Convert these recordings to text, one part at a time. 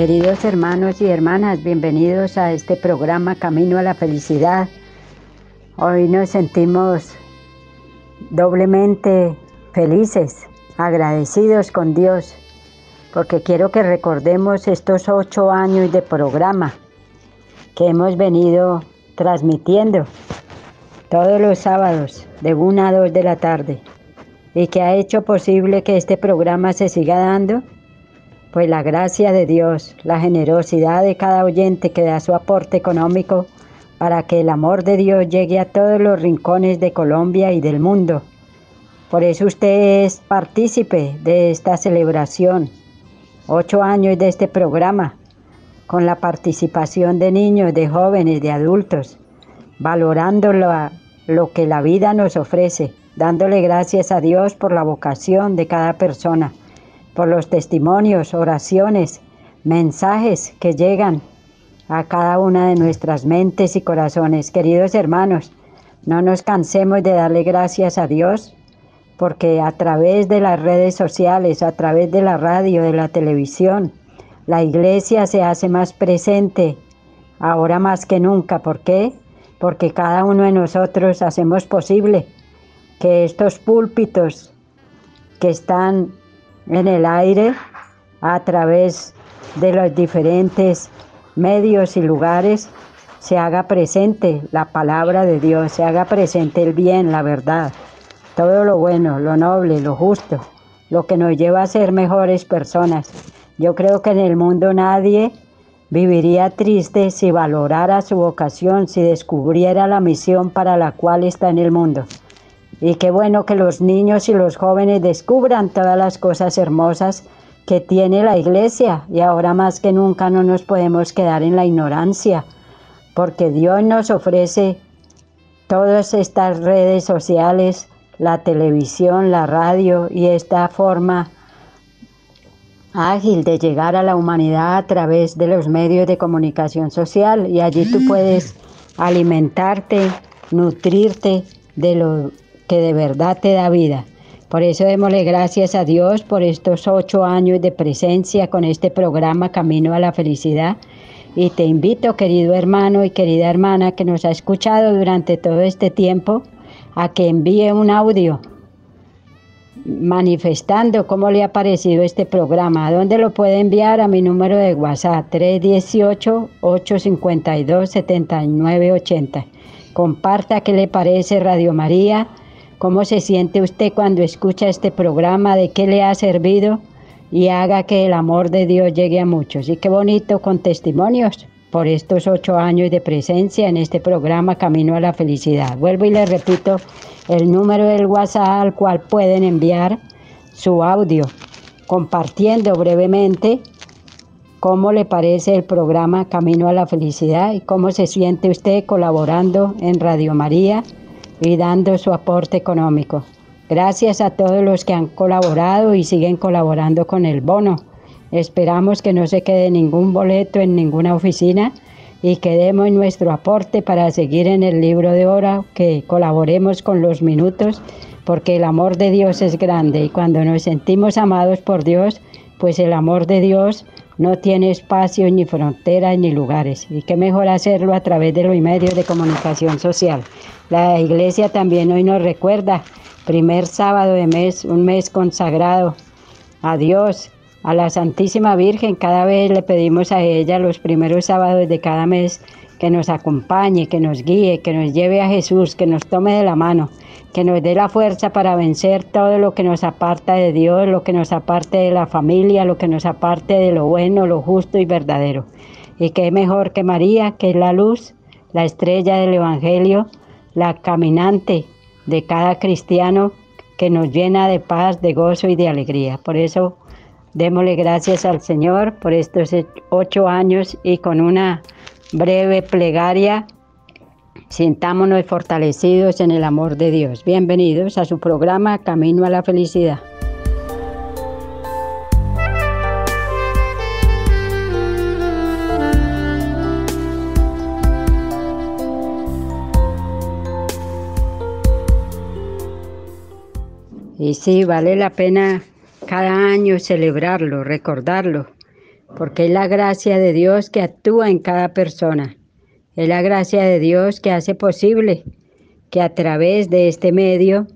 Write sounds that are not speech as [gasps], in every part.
Queridos hermanos y hermanas, bienvenidos a este programa Camino a la Felicidad. Hoy nos sentimos doblemente felices, agradecidos con Dios, porque quiero que recordemos estos ocho años de programa que hemos venido transmitiendo todos los sábados de una a dos de la tarde y que ha hecho posible que este programa se siga dando pues la gracia de Dios, la generosidad de cada oyente que da su aporte económico para que el amor de Dios llegue a todos los rincones de Colombia y del mundo. Por eso usted es partícipe de esta celebración, ocho años de este programa, con la participación de niños, de jóvenes, de adultos, valorando lo, lo que la vida nos ofrece, dándole gracias a Dios por la vocación de cada persona por los testimonios, oraciones, mensajes que llegan a cada una de nuestras mentes y corazones. Queridos hermanos, no nos cansemos de darle gracias a Dios porque a través de las redes sociales, a través de la radio, de la televisión, la iglesia se hace más presente ahora más que nunca. ¿Por qué? Porque cada uno de nosotros hacemos posible que estos púlpitos que están en el aire a través de los diferentes medios y lugares se haga presente la palabra de Dios, se haga presente el bien, la verdad, todo lo bueno, lo noble, lo justo, lo que nos lleva a ser mejores personas. Yo creo que en el mundo nadie viviría triste si valorara su vocación, si descubriera la misión para la cual está en el mundo. Y qué bueno que los niños y los jóvenes descubran todas las cosas hermosas que tiene la iglesia. Y ahora más que nunca no nos podemos quedar en la ignorancia, porque Dios nos ofrece todas estas redes sociales, la televisión, la radio y esta forma ágil de llegar a la humanidad a través de los medios de comunicación social. Y allí tú puedes [gasps] alimentarte, nutrirte de lo que de verdad te da vida. Por eso démosle gracias a Dios por estos ocho años de presencia con este programa Camino a la Felicidad. Y te invito, querido hermano y querida hermana que nos ha escuchado durante todo este tiempo, a que envíe un audio manifestando cómo le ha parecido este programa. ¿A dónde lo puede enviar? A mi número de WhatsApp 318-852-7980. Comparta qué le parece Radio María cómo se siente usted cuando escucha este programa, de qué le ha servido y haga que el amor de Dios llegue a muchos. Y qué bonito con testimonios por estos ocho años de presencia en este programa Camino a la Felicidad. Vuelvo y le repito el número del WhatsApp al cual pueden enviar su audio, compartiendo brevemente cómo le parece el programa Camino a la Felicidad y cómo se siente usted colaborando en Radio María y dando su aporte económico. Gracias a todos los que han colaborado y siguen colaborando con el bono. Esperamos que no se quede ningún boleto en ninguna oficina y que demos nuestro aporte para seguir en el libro de hora, que colaboremos con los minutos, porque el amor de Dios es grande y cuando nos sentimos amados por Dios, pues el amor de Dios no tiene espacio ni fronteras ni lugares. Y qué mejor hacerlo a través de los medios de comunicación social. La iglesia también hoy nos recuerda, primer sábado de mes, un mes consagrado a Dios, a la Santísima Virgen. Cada vez le pedimos a ella los primeros sábados de cada mes que nos acompañe, que nos guíe, que nos lleve a Jesús, que nos tome de la mano que nos dé la fuerza para vencer todo lo que nos aparta de Dios, lo que nos aparte de la familia, lo que nos aparte de lo bueno, lo justo y verdadero. Y que mejor que María, que es la luz, la estrella del Evangelio, la caminante de cada cristiano que nos llena de paz, de gozo y de alegría. Por eso démosle gracias al Señor por estos ocho años y con una breve plegaria Sintámonos fortalecidos en el amor de Dios. Bienvenidos a su programa Camino a la Felicidad. Y sí, vale la pena cada año celebrarlo, recordarlo, porque es la gracia de Dios que actúa en cada persona. Es la gracia de Dios que hace posible que a través de este medio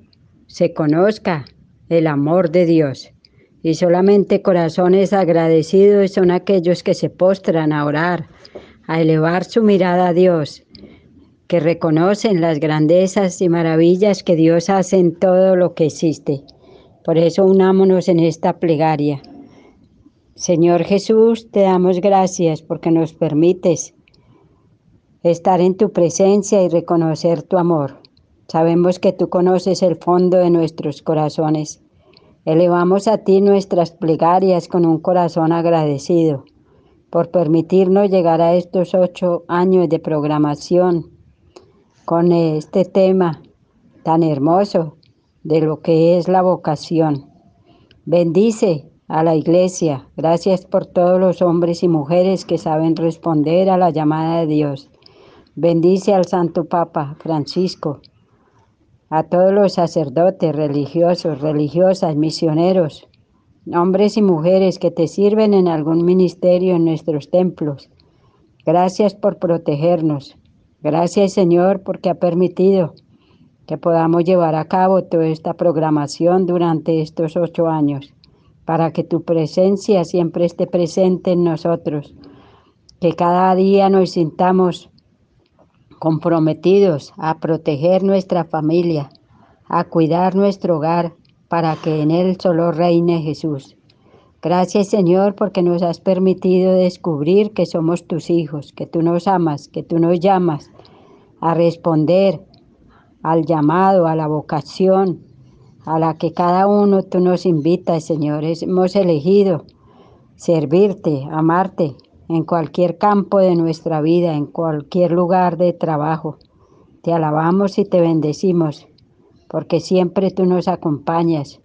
se conozca el amor de Dios. Y solamente corazones agradecidos son aquellos que se postran a orar, a elevar su mirada a Dios, que reconocen las grandezas y maravillas que Dios hace en todo lo que existe. Por eso unámonos en esta plegaria. Señor Jesús, te damos gracias porque nos permites estar en tu presencia y reconocer tu amor. Sabemos que tú conoces el fondo de nuestros corazones. Elevamos a ti nuestras plegarias con un corazón agradecido por permitirnos llegar a estos ocho años de programación con este tema tan hermoso de lo que es la vocación. Bendice a la iglesia. Gracias por todos los hombres y mujeres que saben responder a la llamada de Dios. Bendice al Santo Papa Francisco, a todos los sacerdotes religiosos, religiosas, misioneros, hombres y mujeres que te sirven en algún ministerio en nuestros templos. Gracias por protegernos. Gracias Señor porque ha permitido que podamos llevar a cabo toda esta programación durante estos ocho años, para que tu presencia siempre esté presente en nosotros, que cada día nos sintamos comprometidos a proteger nuestra familia, a cuidar nuestro hogar, para que en él solo reine Jesús. Gracias Señor porque nos has permitido descubrir que somos tus hijos, que tú nos amas, que tú nos llamas a responder al llamado, a la vocación, a la que cada uno tú nos invitas, Señor. Hemos elegido servirte, amarte en cualquier campo de nuestra vida, en cualquier lugar de trabajo. Te alabamos y te bendecimos, porque siempre tú nos acompañas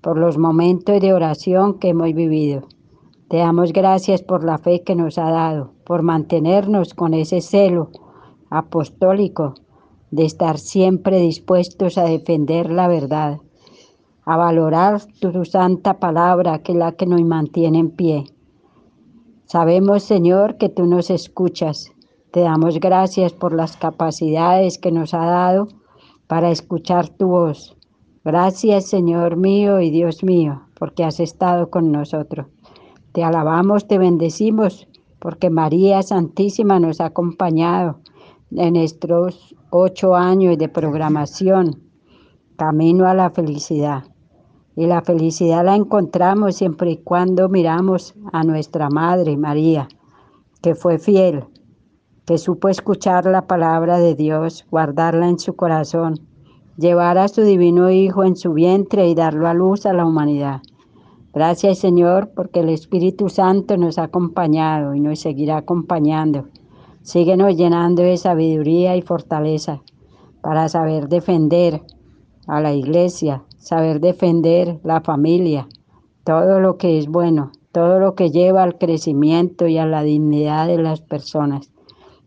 por los momentos de oración que hemos vivido. Te damos gracias por la fe que nos ha dado, por mantenernos con ese celo apostólico de estar siempre dispuestos a defender la verdad, a valorar tu santa palabra, que es la que nos mantiene en pie. Sabemos, Señor, que tú nos escuchas. Te damos gracias por las capacidades que nos ha dado para escuchar tu voz. Gracias, Señor mío y Dios mío, porque has estado con nosotros. Te alabamos, te bendecimos, porque María Santísima nos ha acompañado en estos ocho años de programación, Camino a la Felicidad. Y la felicidad la encontramos siempre y cuando miramos a nuestra Madre María, que fue fiel, que supo escuchar la palabra de Dios, guardarla en su corazón, llevar a su divino Hijo en su vientre y darlo a luz a la humanidad. Gracias Señor porque el Espíritu Santo nos ha acompañado y nos seguirá acompañando Síguenos llenando de sabiduría y fortaleza para saber defender a la iglesia, saber defender la familia, todo lo que es bueno, todo lo que lleva al crecimiento y a la dignidad de las personas.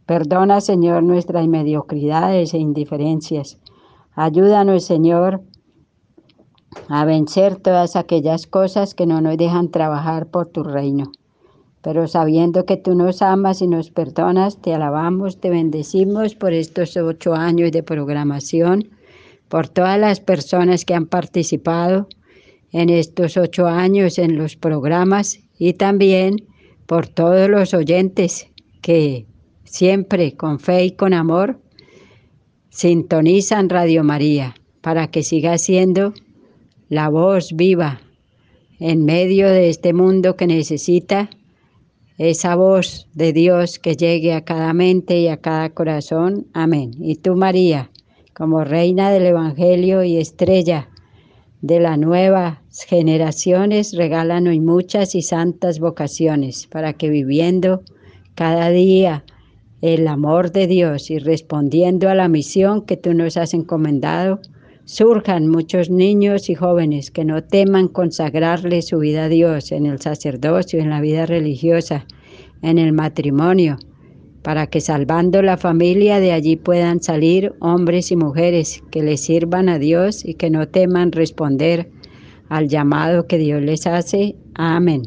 Perdona, Señor, nuestras mediocridades e indiferencias. Ayúdanos, Señor, a vencer todas aquellas cosas que no nos dejan trabajar por tu reino pero sabiendo que tú nos amas y nos perdonas, te alabamos, te bendecimos por estos ocho años de programación, por todas las personas que han participado en estos ocho años en los programas y también por todos los oyentes que siempre con fe y con amor sintonizan Radio María para que siga siendo la voz viva en medio de este mundo que necesita esa voz de Dios que llegue a cada mente y a cada corazón. Amén. Y tú, María, como reina del Evangelio y estrella de las nuevas generaciones, regálanos muchas y santas vocaciones para que viviendo cada día el amor de Dios y respondiendo a la misión que tú nos has encomendado, surjan muchos niños y jóvenes que no teman consagrarle su vida a Dios en el sacerdocio, en la vida religiosa, en el matrimonio, para que salvando la familia de allí puedan salir hombres y mujeres que le sirvan a Dios y que no teman responder al llamado que Dios les hace. Amén.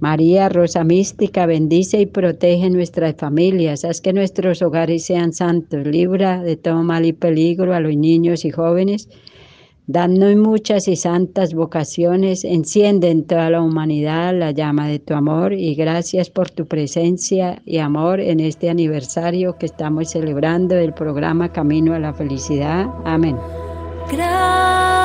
María Rosa Mística, bendice y protege nuestras familias, haz que nuestros hogares sean santos, libra de todo mal y peligro a los niños y jóvenes Danos muchas y santas vocaciones, enciende en toda la humanidad la llama de tu amor y gracias por tu presencia y amor en este aniversario que estamos celebrando del programa Camino a la Felicidad. Amén. Gracias.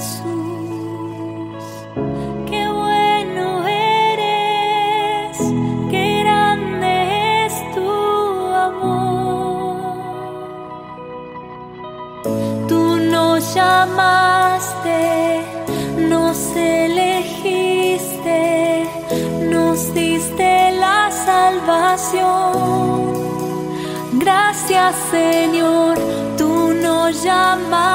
Jesús, qué bueno eres, qué grande es tu amor. Tú nos llamaste, nos elegiste, nos diste la salvación. Gracias, Señor, Tú nos llamaste.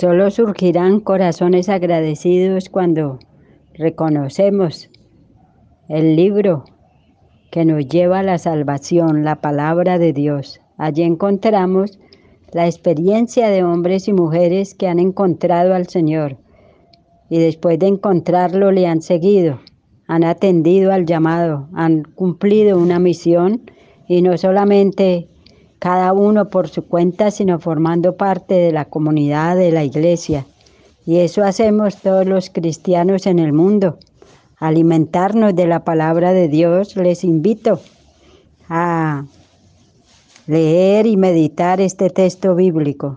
Solo surgirán corazones agradecidos cuando reconocemos el libro que nos lleva a la salvación, la palabra de Dios. Allí encontramos la experiencia de hombres y mujeres que han encontrado al Señor y después de encontrarlo le han seguido, han atendido al llamado, han cumplido una misión y no solamente cada uno por su cuenta, sino formando parte de la comunidad de la iglesia. Y eso hacemos todos los cristianos en el mundo, alimentarnos de la palabra de Dios. Les invito a leer y meditar este texto bíblico.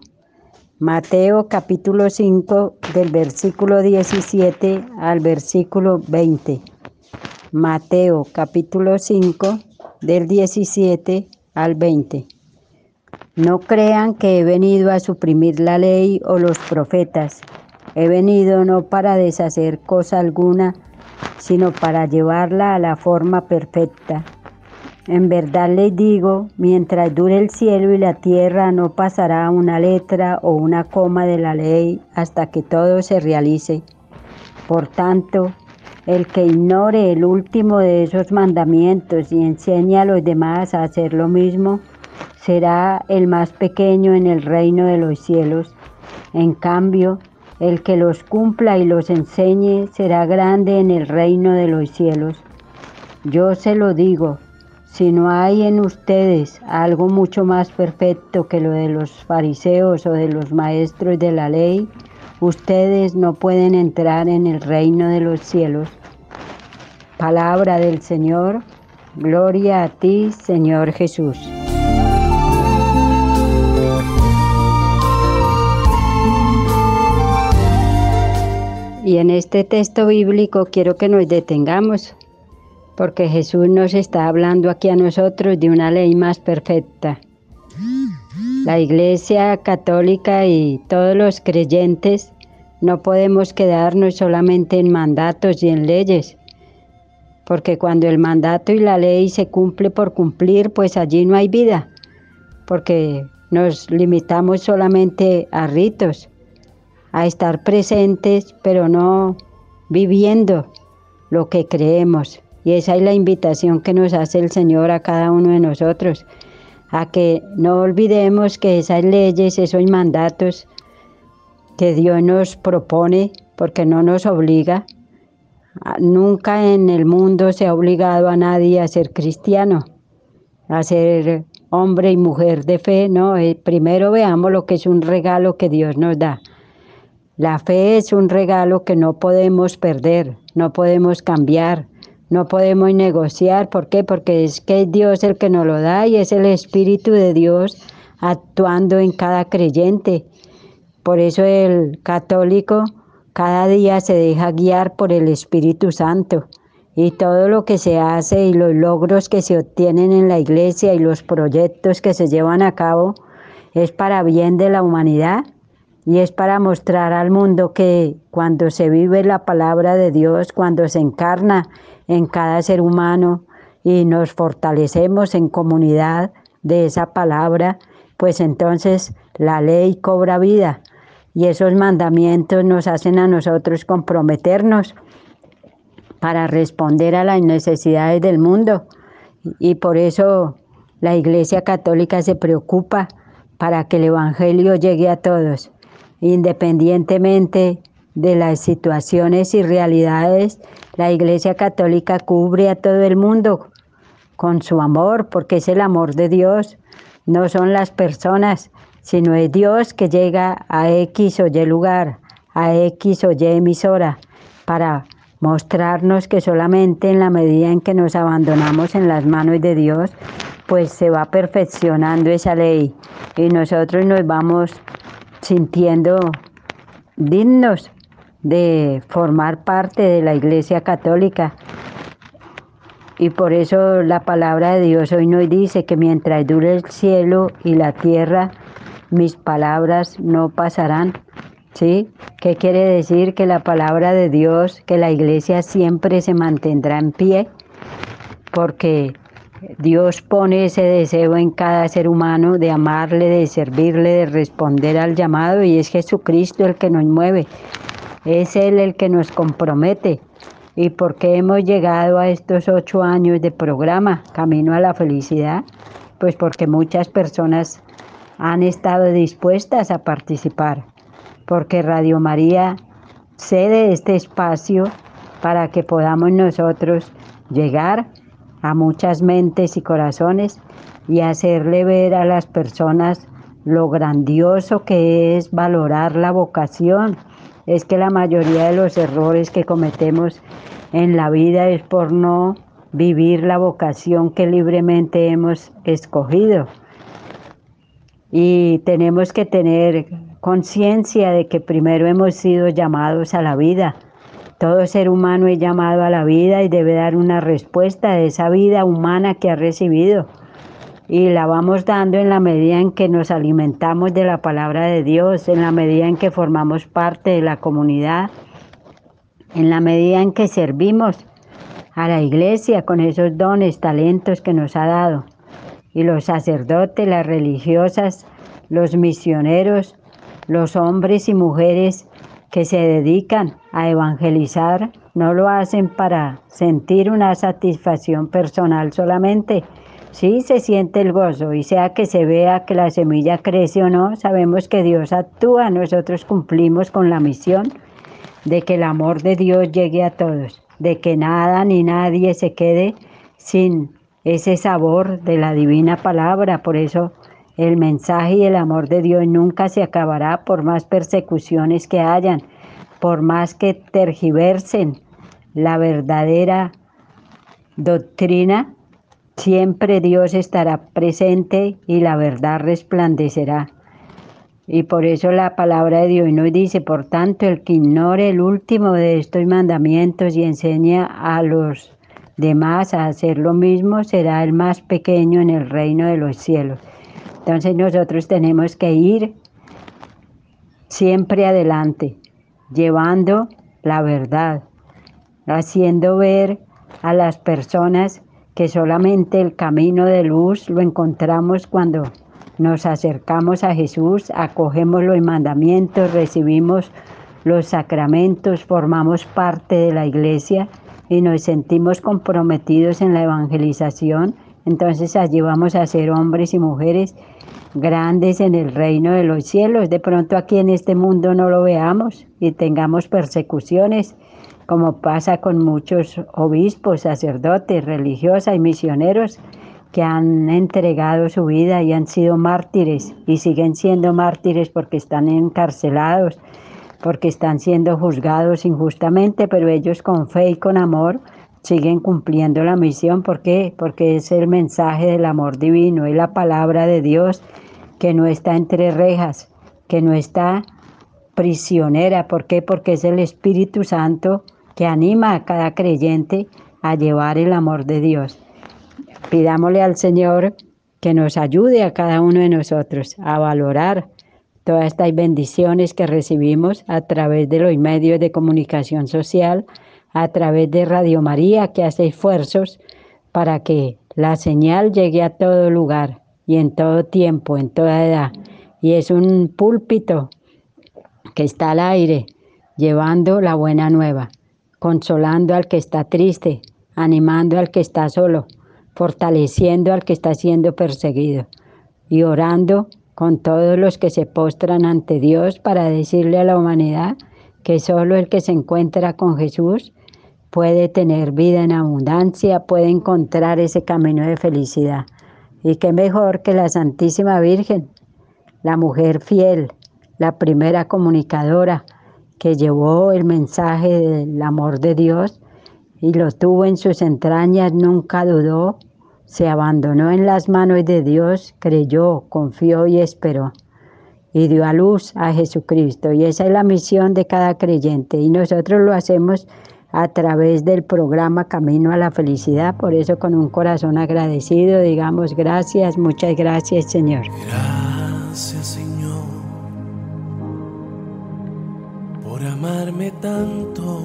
Mateo capítulo 5 del versículo 17 al versículo 20. Mateo capítulo 5 del 17 al 20. No crean que he venido a suprimir la ley o los profetas. He venido no para deshacer cosa alguna, sino para llevarla a la forma perfecta. En verdad les digo, mientras dure el cielo y la tierra no pasará una letra o una coma de la ley hasta que todo se realice. Por tanto, el que ignore el último de esos mandamientos y enseñe a los demás a hacer lo mismo, será el más pequeño en el reino de los cielos. En cambio, el que los cumpla y los enseñe será grande en el reino de los cielos. Yo se lo digo, si no hay en ustedes algo mucho más perfecto que lo de los fariseos o de los maestros de la ley, ustedes no pueden entrar en el reino de los cielos. Palabra del Señor, gloria a ti, Señor Jesús. Y en este texto bíblico quiero que nos detengamos porque Jesús nos está hablando aquí a nosotros de una ley más perfecta. La Iglesia Católica y todos los creyentes no podemos quedarnos solamente en mandatos y en leyes, porque cuando el mandato y la ley se cumple por cumplir, pues allí no hay vida, porque nos limitamos solamente a ritos, a estar presentes, pero no viviendo lo que creemos. Y esa es la invitación que nos hace el Señor a cada uno de nosotros, a que no olvidemos que esas leyes, esos mandatos que Dios nos propone, porque no nos obliga, nunca en el mundo se ha obligado a nadie a ser cristiano, a ser hombre y mujer de fe, no, eh, primero veamos lo que es un regalo que Dios nos da. La fe es un regalo que no podemos perder, no podemos cambiar, no podemos negociar, ¿por qué? Porque es que Dios el que nos lo da y es el Espíritu de Dios actuando en cada creyente. Por eso el católico cada día se deja guiar por el Espíritu Santo y todo lo que se hace y los logros que se obtienen en la iglesia y los proyectos que se llevan a cabo es para bien de la humanidad y es para mostrar al mundo que cuando se vive la palabra de Dios, cuando se encarna en cada ser humano y nos fortalecemos en comunidad de esa palabra, pues entonces la ley cobra vida y esos mandamientos nos hacen a nosotros comprometernos para responder a las necesidades del mundo. Y por eso la Iglesia Católica se preocupa para que el Evangelio llegue a todos, independientemente de las situaciones y realidades, la Iglesia Católica cubre a todo el mundo con su amor, porque es el amor de Dios, no son las personas, sino es Dios que llega a X o Y lugar, a X o Y emisora, para mostrarnos que solamente en la medida en que nos abandonamos en las manos de Dios, pues se va perfeccionando esa ley. Y nosotros nos vamos sintiendo dignos de formar parte de la Iglesia Católica. Y por eso la palabra de Dios hoy nos dice que mientras dure el cielo y la tierra, mis palabras no pasarán. ¿Sí? ¿Qué quiere decir? Que la palabra de Dios, que la iglesia siempre se mantendrá en pie, porque Dios pone ese deseo en cada ser humano de amarle, de servirle, de responder al llamado y es Jesucristo el que nos mueve. Es Él el que nos compromete. ¿Y por qué hemos llegado a estos ocho años de programa Camino a la Felicidad? Pues porque muchas personas han estado dispuestas a participar, porque Radio María cede este espacio para que podamos nosotros llegar a muchas mentes y corazones y hacerle ver a las personas lo grandioso que es valorar la vocación. Es que la mayoría de los errores que cometemos en la vida es por no vivir la vocación que libremente hemos escogido. Y tenemos que tener conciencia de que primero hemos sido llamados a la vida todo ser humano es llamado a la vida y debe dar una respuesta de esa vida humana que ha recibido. Y la vamos dando en la medida en que nos alimentamos de la palabra de Dios, en la medida en que formamos parte de la comunidad, en la medida en que servimos a la iglesia con esos dones, talentos que nos ha dado. Y los sacerdotes, las religiosas, los misioneros, los hombres y mujeres que se dedican a evangelizar no lo hacen para sentir una satisfacción personal solamente. Sí se siente el gozo y sea que se vea que la semilla crece o no, sabemos que Dios actúa, nosotros cumplimos con la misión de que el amor de Dios llegue a todos, de que nada ni nadie se quede sin ese sabor de la divina palabra. Por eso el mensaje y el amor de Dios nunca se acabará por más persecuciones que hayan, por más que tergiversen la verdadera doctrina, siempre Dios estará presente y la verdad resplandecerá. Y por eso la palabra de Dios nos dice, por tanto, el que ignore el último de estos mandamientos y enseña a los demás a hacer lo mismo, será el más pequeño en el reino de los cielos. Entonces nosotros tenemos que ir siempre adelante, llevando la verdad, haciendo ver a las personas que solamente el camino de luz lo encontramos cuando nos acercamos a Jesús, acogemos los mandamientos, recibimos los sacramentos, formamos parte de la iglesia y nos sentimos comprometidos en la evangelización, entonces allí vamos a ser hombres y mujeres grandes en el reino de los cielos. De pronto aquí en este mundo no lo veamos y tengamos persecuciones, como pasa con muchos obispos, sacerdotes, religiosas y misioneros que han entregado su vida y han sido mártires y siguen siendo mártires porque están encarcelados, porque están siendo juzgados injustamente, pero ellos con fe y con amor siguen cumpliendo la misión. ¿Por qué? Porque es el mensaje del amor divino, es la palabra de Dios que no está entre rejas, que no está prisionera. ¿Por qué? Porque es el Espíritu Santo que anima a cada creyente a llevar el amor de Dios. Pidámosle al Señor que nos ayude a cada uno de nosotros a valorar todas estas bendiciones que recibimos a través de los medios de comunicación social, a través de Radio María, que hace esfuerzos para que la señal llegue a todo lugar y en todo tiempo, en toda edad. Y es un púlpito que está al aire, llevando la buena nueva, consolando al que está triste, animando al que está solo, fortaleciendo al que está siendo perseguido y orando con todos los que se postran ante Dios para decirle a la humanidad que solo el que se encuentra con Jesús puede tener vida en abundancia, puede encontrar ese camino de felicidad. Y qué mejor que la Santísima Virgen, la mujer fiel, la primera comunicadora que llevó el mensaje del amor de Dios y lo tuvo en sus entrañas, nunca dudó, se abandonó en las manos de Dios, creyó, confió y esperó. Y dio a luz a Jesucristo. Y esa es la misión de cada creyente. Y nosotros lo hacemos a través del programa Camino a la Felicidad. Por eso con un corazón agradecido digamos gracias, muchas gracias Señor. Gracias Señor por amarme tanto,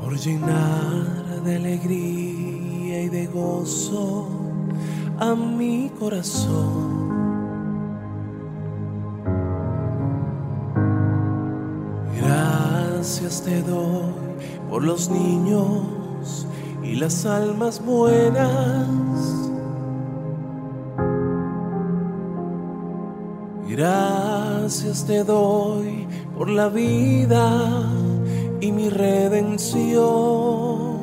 por llenar de alegría y de gozo a mi corazón. Gracias te doy por los niños y las almas buenas Gracias te doy por la vida y mi redención.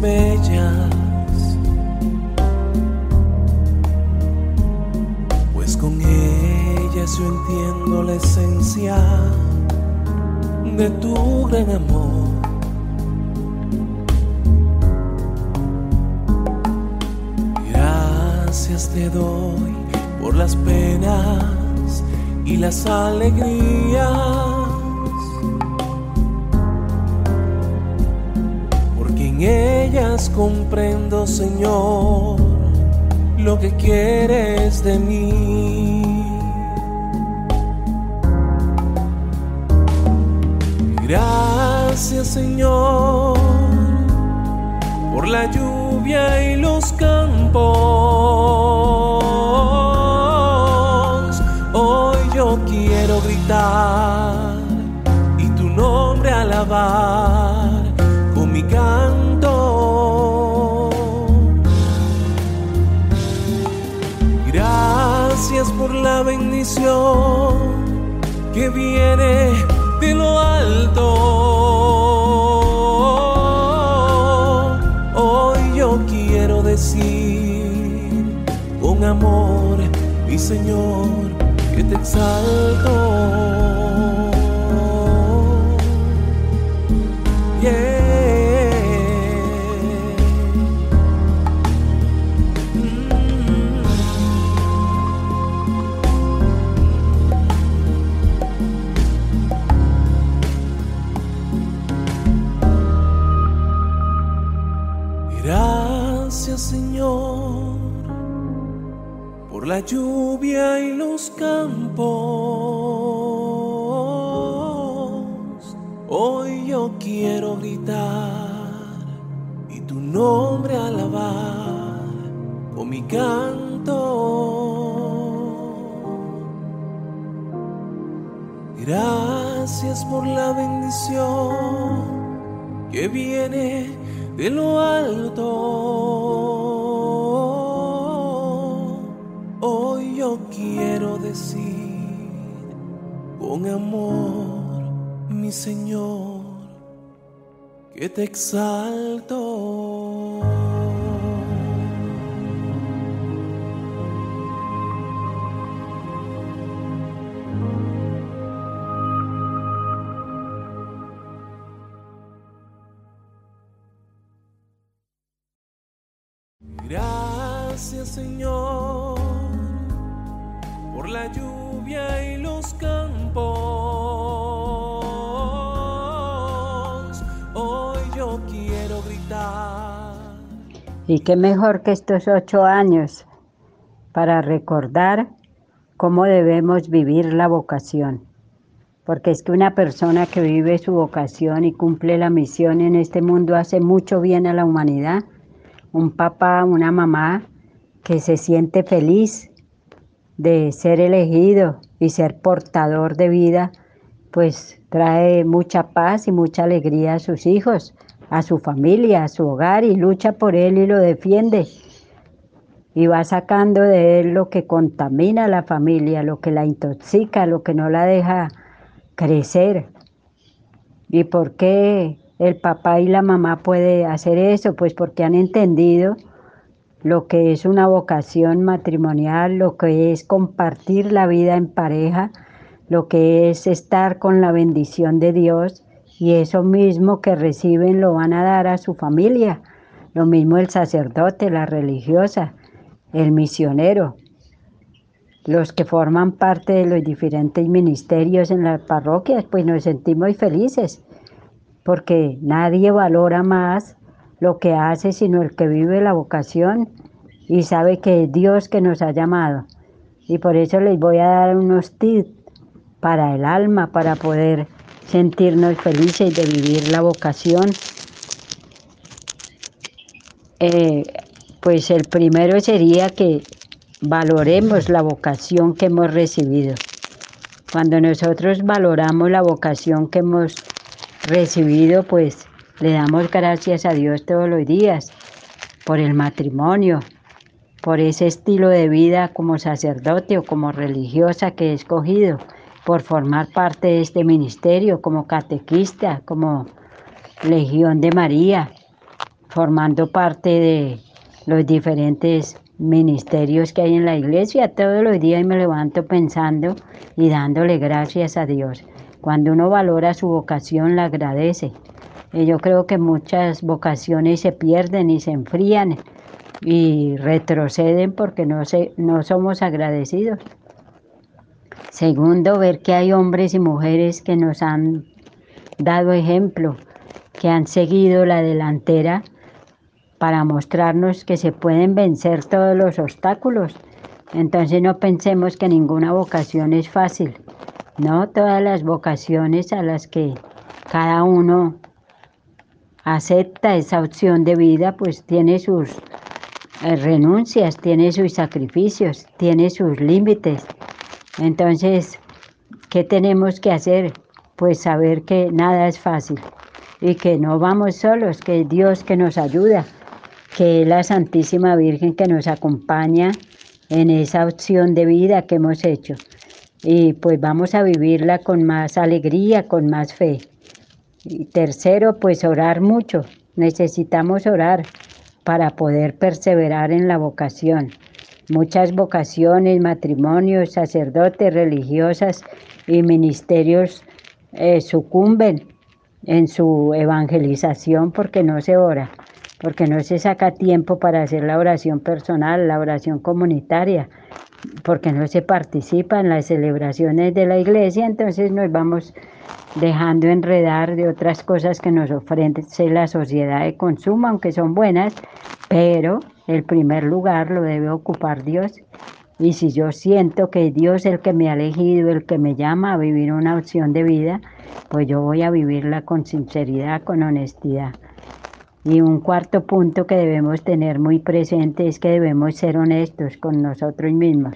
Bellas. Pues con ellas yo entiendo la esencia de tu gran amor. te doy por las penas y las alegrías. Porque comprendo, Señor, lo que quieres de mí. Gracias, Señor, por la lluvia y los campos y tu nombre alabar con mi canto. Bendición que viene de lo alto. Hoy yo quiero decir con amor, mi Señor te exalto. Señor por la lluvia y los campos. Hoy yo quiero gritar. Y qué mejor que estos ocho años para recordar cómo debemos vivir la vocación. Porque es que una persona que vive su vocación y cumple la misión en este mundo hace mucho bien a la humanidad. Un papá, una mamá que se siente feliz de ser elegido y ser portador de vida, pues trae mucha paz y mucha alegría a sus hijos, a su familia, a su hogar y lucha por él y lo defiende. Y va sacando de él lo que contamina a la familia, lo que la intoxica, lo que no la deja crecer. ¿Y por qué el papá y la mamá pueden hacer eso? Pues porque han entendido lo que es una vocación matrimonial, lo que es compartir la vida en pareja, lo que es estar con la bendición de Dios y eso mismo que reciben lo van a dar a su familia. Lo mismo el sacerdote, la religiosa, el misionero, los que forman parte de los diferentes ministerios en las parroquias, pues nos sentimos felices porque nadie valora más lo que hace sino el que vive la vocación y sabe que es Dios que nos ha llamado. Y por eso les voy a dar unos tips para el alma, para poder sentirnos felices de vivir la vocación. Eh, pues el primero sería que valoremos la vocación que hemos recibido. Cuando nosotros valoramos la vocación que hemos recibido, pues le damos gracias a Dios todos los días por el matrimonio, por ese estilo de vida como sacerdote o como religiosa que he escogido, por formar parte de este ministerio como catequista, como Legión de María, formando parte de los diferentes ministerios que hay en la iglesia. Todos los días me levanto pensando y dándole gracias a Dios. Cuando uno valora su vocación, la agradece. Y yo creo que muchas vocaciones se pierden y se enfrían y retroceden porque no, se, no somos agradecidos. Segundo, ver que hay hombres y mujeres que nos han dado ejemplo, que han seguido la delantera para mostrarnos que se pueden vencer todos los obstáculos. Entonces no pensemos que ninguna vocación es fácil. No, todas las vocaciones a las que cada uno acepta esa opción de vida, pues tiene sus eh, renuncias, tiene sus sacrificios, tiene sus límites. Entonces, ¿qué tenemos que hacer? Pues saber que nada es fácil y que no vamos solos, que es Dios que nos ayuda que es la Santísima Virgen que nos acompaña en esa opción de vida que hemos hecho. Y pues vamos a vivirla con más alegría, con más fe. Y tercero, pues orar mucho. Necesitamos orar para poder perseverar en la vocación. Muchas vocaciones, matrimonios, sacerdotes, religiosas y ministerios eh, sucumben en su evangelización porque no se ora porque no se saca tiempo para hacer la oración personal, la oración comunitaria, porque no se participa en las celebraciones de la iglesia, entonces nos vamos dejando enredar de otras cosas que nos ofrece la sociedad de consumo, aunque son buenas, pero el primer lugar lo debe ocupar Dios. Y si yo siento que Dios es el que me ha elegido, el que me llama a vivir una opción de vida, pues yo voy a vivirla con sinceridad, con honestidad. Y un cuarto punto que debemos tener muy presente es que debemos ser honestos con nosotros mismos,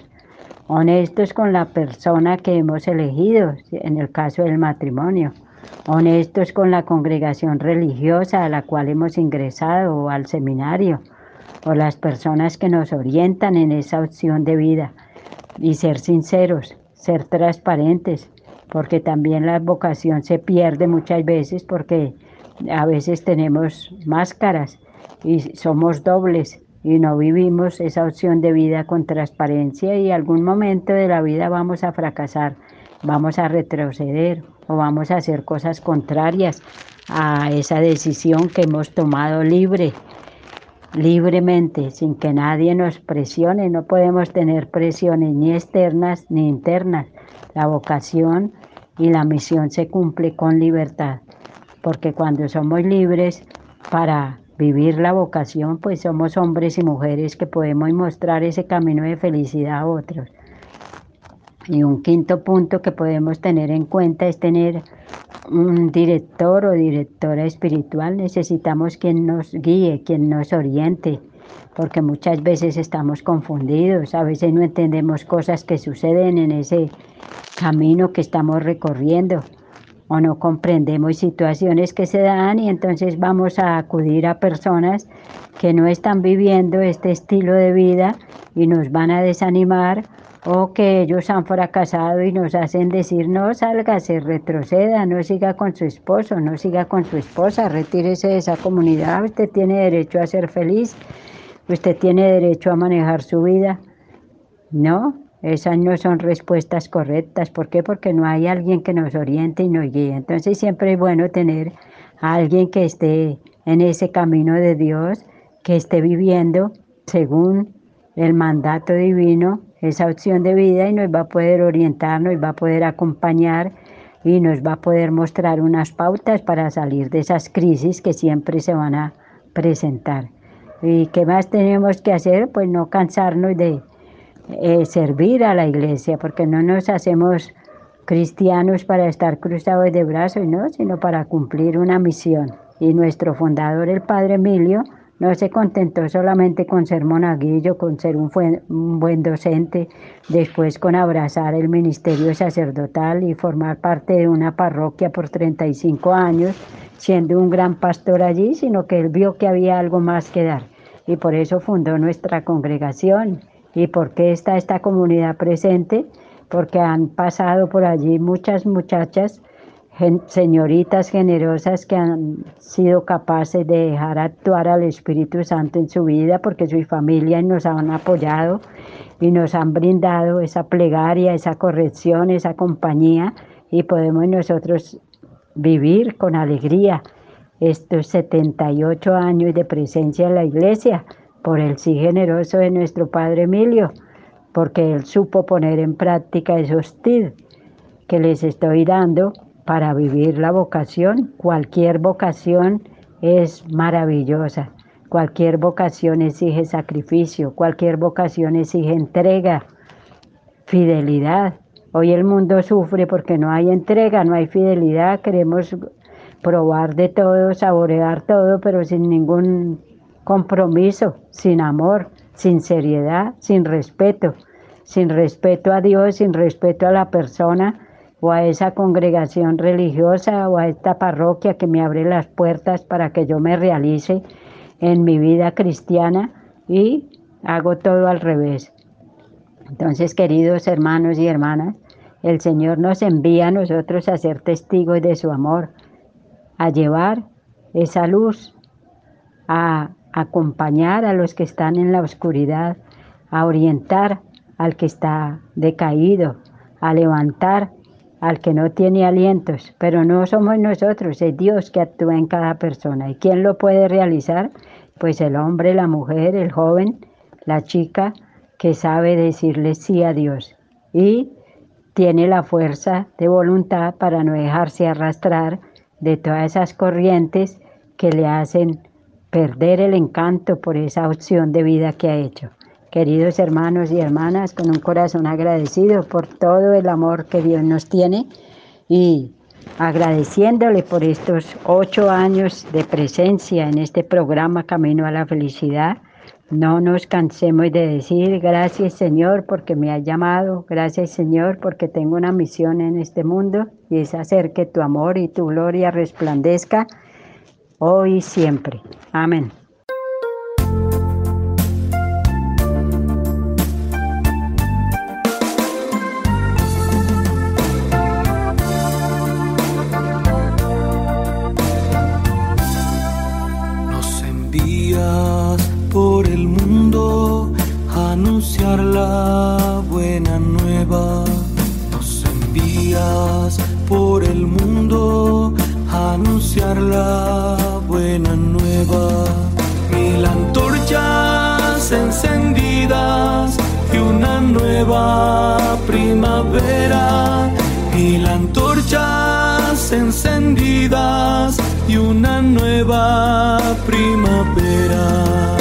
honestos con la persona que hemos elegido, en el caso del matrimonio, honestos con la congregación religiosa a la cual hemos ingresado o al seminario, o las personas que nos orientan en esa opción de vida, y ser sinceros, ser transparentes, porque también la vocación se pierde muchas veces porque a veces tenemos máscaras y somos dobles y no vivimos esa opción de vida con transparencia y algún momento de la vida vamos a fracasar, vamos a retroceder o vamos a hacer cosas contrarias a esa decisión que hemos tomado libre, libremente, sin que nadie nos presione. No podemos tener presiones ni externas ni internas. La vocación y la misión se cumple con libertad porque cuando somos libres para vivir la vocación, pues somos hombres y mujeres que podemos mostrar ese camino de felicidad a otros. Y un quinto punto que podemos tener en cuenta es tener un director o directora espiritual. Necesitamos quien nos guíe, quien nos oriente, porque muchas veces estamos confundidos, a veces no entendemos cosas que suceden en ese camino que estamos recorriendo o no comprendemos situaciones que se dan y entonces vamos a acudir a personas que no están viviendo este estilo de vida y nos van a desanimar o que ellos han fracasado y nos hacen decir no salga, se retroceda, no siga con su esposo, no siga con su esposa, retírese de esa comunidad, usted tiene derecho a ser feliz, usted tiene derecho a manejar su vida. No, esas no son respuestas correctas. ¿Por qué? Porque no hay alguien que nos oriente y nos guíe. Entonces siempre es bueno tener a alguien que esté en ese camino de Dios, que esté viviendo según el mandato divino, esa opción de vida y nos va a poder orientar, nos va a poder acompañar y nos va a poder mostrar unas pautas para salir de esas crisis que siempre se van a presentar. ¿Y qué más tenemos que hacer? Pues no cansarnos de eh, servir a la iglesia, porque no nos hacemos cristianos para estar cruzados de brazos, ¿no? sino para cumplir una misión. Y nuestro fundador, el padre Emilio, no se contentó solamente con ser monaguillo, con ser un, un, buen docente, después con abrazar el ministerio sacerdotal y formar parte de una parroquia por 35 años, siendo un gran pastor allí, sino que él vio que había algo más que dar. Y por eso fundó nuestra congregación. ¿Y por qué está esta comunidad presente? Porque han pasado por allí muchas muchachas señoritas generosas que han sido capaces de dejar actuar al Espíritu Santo en su vida porque su familia nos han apoyado y nos han brindado esa plegaria, esa corrección, esa compañía y podemos nosotros vivir con alegría estos 78 años de presencia en la iglesia por el sí generoso de nuestro Padre Emilio, porque él supo poner en práctica esos tips que les estoy dando para vivir la vocación. Cualquier vocación es maravillosa. Cualquier vocación exige sacrificio, cualquier vocación exige entrega, fidelidad. Hoy el mundo sufre porque no hay entrega, no hay fidelidad. Queremos probar de todo, saborear todo, pero sin ningún compromiso, sin amor, sin seriedad, sin respeto, sin respeto a Dios, sin respeto a la persona o a esa congregación religiosa o a esta parroquia que me abre las puertas para que yo me realice en mi vida cristiana y hago todo al revés. Entonces, queridos hermanos y hermanas, el Señor nos envía a nosotros a ser testigos de su amor, a llevar esa luz, a acompañar a los que están en la oscuridad, a orientar al que está decaído, a levantar al que no tiene alientos, pero no somos nosotros, es Dios que actúa en cada persona. ¿Y quién lo puede realizar? Pues el hombre, la mujer, el joven, la chica que sabe decirle sí a Dios y tiene la fuerza de voluntad para no dejarse arrastrar de todas esas corrientes que le hacen perder el encanto por esa opción de vida que ha hecho. Queridos hermanos y hermanas, con un corazón agradecido por todo el amor que Dios nos tiene y agradeciéndole por estos ocho años de presencia en este programa Camino a la Felicidad. No nos cansemos de decir gracias Señor porque me has llamado, gracias Señor porque tengo una misión en este mundo y es hacer que tu amor y tu gloria resplandezca hoy y siempre. Amén. la buena nueva. Nos envías por el mundo a anunciar la nueva primavera. Mil antorchas encendidas y una nueva primavera.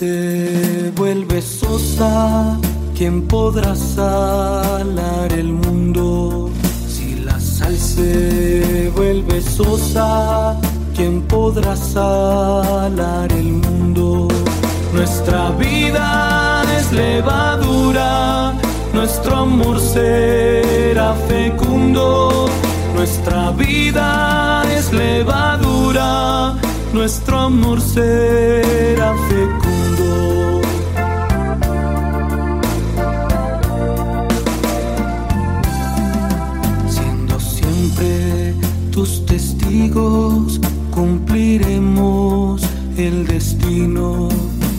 se vuelve sosa, ¿quién podrá salar el mundo? Si la sal se vuelve sosa, ¿quién podrá salar el mundo? Nuestra vida es levadura, nuestro amor será fecundo. Nuestra vida es levadura, nuestro amor será fecundo. cumpliremos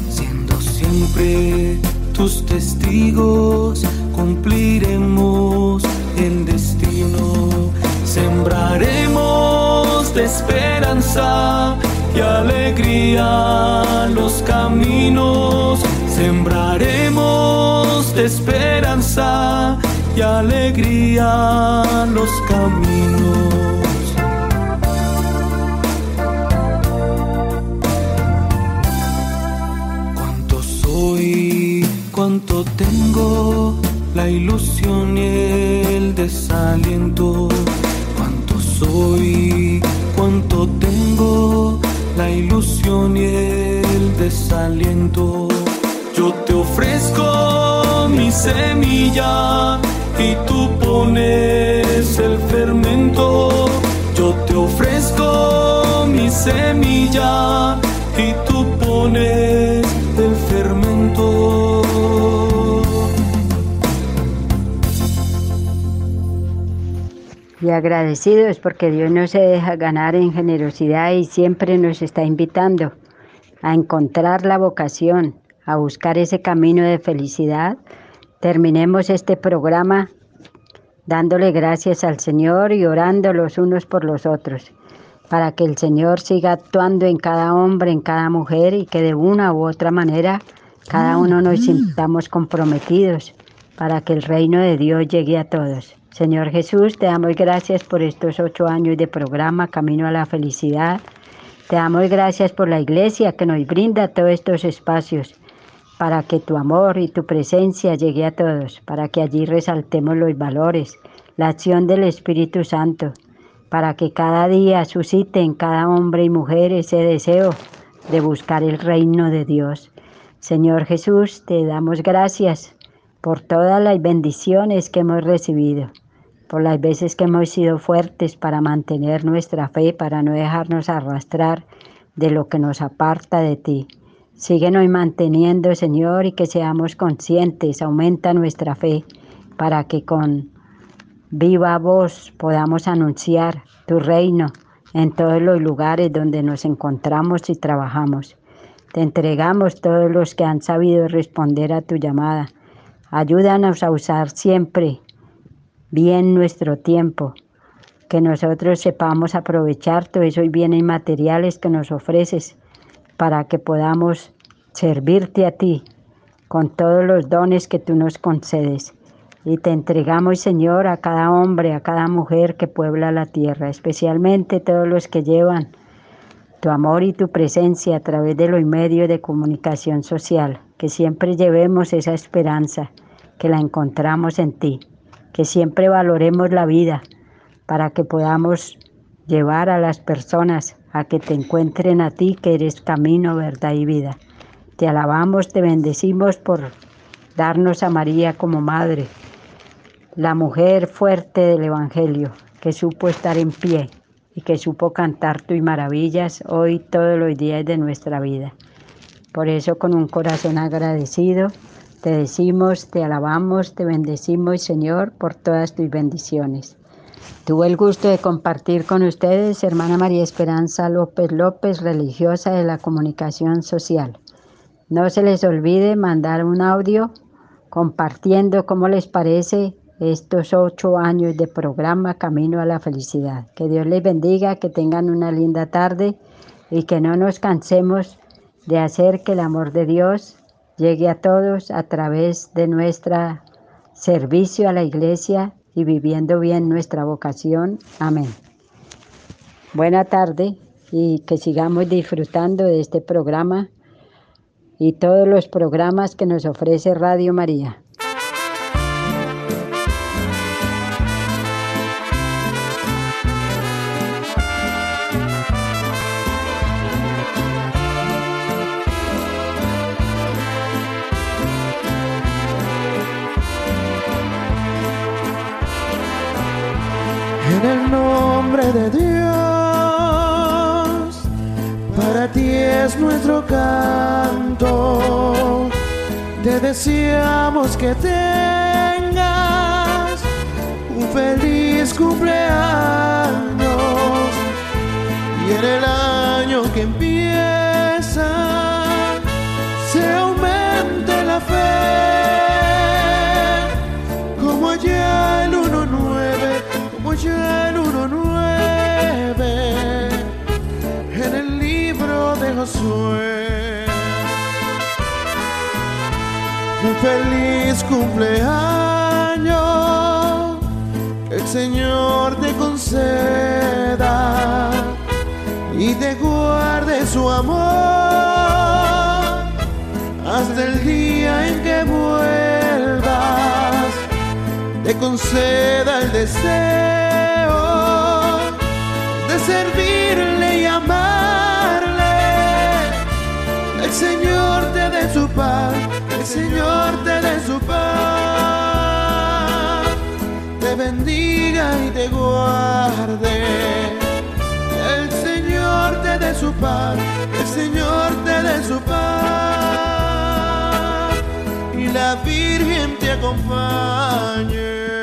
siendo siempre tus testigos, cumpliremos el destino, sembraremos de esperanza y alegría los caminos. Sembraremos de esperanza y alegría los caminos. La agradecidos porque Dios no se deja ganar en generosidad y siempre nos está invitando a encontrar la vocación, a buscar ese camino de felicidad. Terminemos este programa dándole gracias al Señor y orando los unos por los otros, para que el Señor siga actuando en cada hombre, en cada mujer y que de una u otra manera cada uno nos sintamos comprometidos para que el reino de Dios llegue a todos. Señor Jesús, te damos gracias por estos ocho años de programa Camino a la Felicidad. Te damos gracias por la iglesia que nos brinda todos estos espacios para que tu amor y tu presencia llegue a todos, para que allí resaltemos los valores, la acción del Espíritu Santo, para que cada día suscite en cada hombre y mujer ese deseo de buscar el reino de Dios. Señor Jesús, te damos gracias por todas las bendiciones que hemos recibido, por las veces que hemos sido fuertes para mantener nuestra fe, para no dejarnos arrastrar de lo que nos aparta de ti. Síguenos manteniendo, Señor, y que seamos conscientes, aumenta nuestra fe, para que con viva voz podamos anunciar tu reino en todos los lugares donde nos encontramos y trabajamos. Te entregamos todos los que han sabido responder a tu llamada. Ayúdanos a usar siempre bien nuestro tiempo, que nosotros sepamos aprovechar todos esos bienes materiales que nos ofreces para que podamos servirte a ti con todos los dones que tú nos concedes. Y te entregamos, Señor, a cada hombre, a cada mujer que puebla la tierra, especialmente todos los que llevan tu amor y tu presencia a través de los medios de comunicación social, que siempre llevemos esa esperanza, que la encontramos en ti, que siempre valoremos la vida para que podamos llevar a las personas a que te encuentren a ti, que eres camino, verdad y vida. Te alabamos, te bendecimos por darnos a María como madre, la mujer fuerte del Evangelio, que supo estar en pie y que supo cantar tus maravillas hoy todos los días de nuestra vida. Por eso con un corazón agradecido te decimos, te alabamos, te bendecimos Señor por todas tus bendiciones. Tuve el gusto de compartir con ustedes, hermana María Esperanza López López, religiosa de la comunicación social. No se les olvide mandar un audio compartiendo cómo les parece estos ocho años de programa Camino a la Felicidad. Que Dios les bendiga, que tengan una linda tarde y que no nos cansemos de hacer que el amor de Dios llegue a todos a través de nuestro servicio a la iglesia y viviendo bien nuestra vocación. Amén. Buena tarde y que sigamos disfrutando de este programa y todos los programas que nos ofrece Radio María. De Dios, para ti es nuestro canto. Te deseamos que tengas un feliz cumpleaños. Y en el año que empieza se aumente la fe. Como allá el 1-9 como ya el 1-9 Un feliz cumpleaños, el Señor te conceda y te guarde su amor hasta el día en que vuelvas, te conceda el deseo de servirle El Señor te dé su paz, el Señor te dé su paz, te bendiga y te guarde. El Señor te dé su paz, el Señor te dé su paz y la Virgen te acompañe.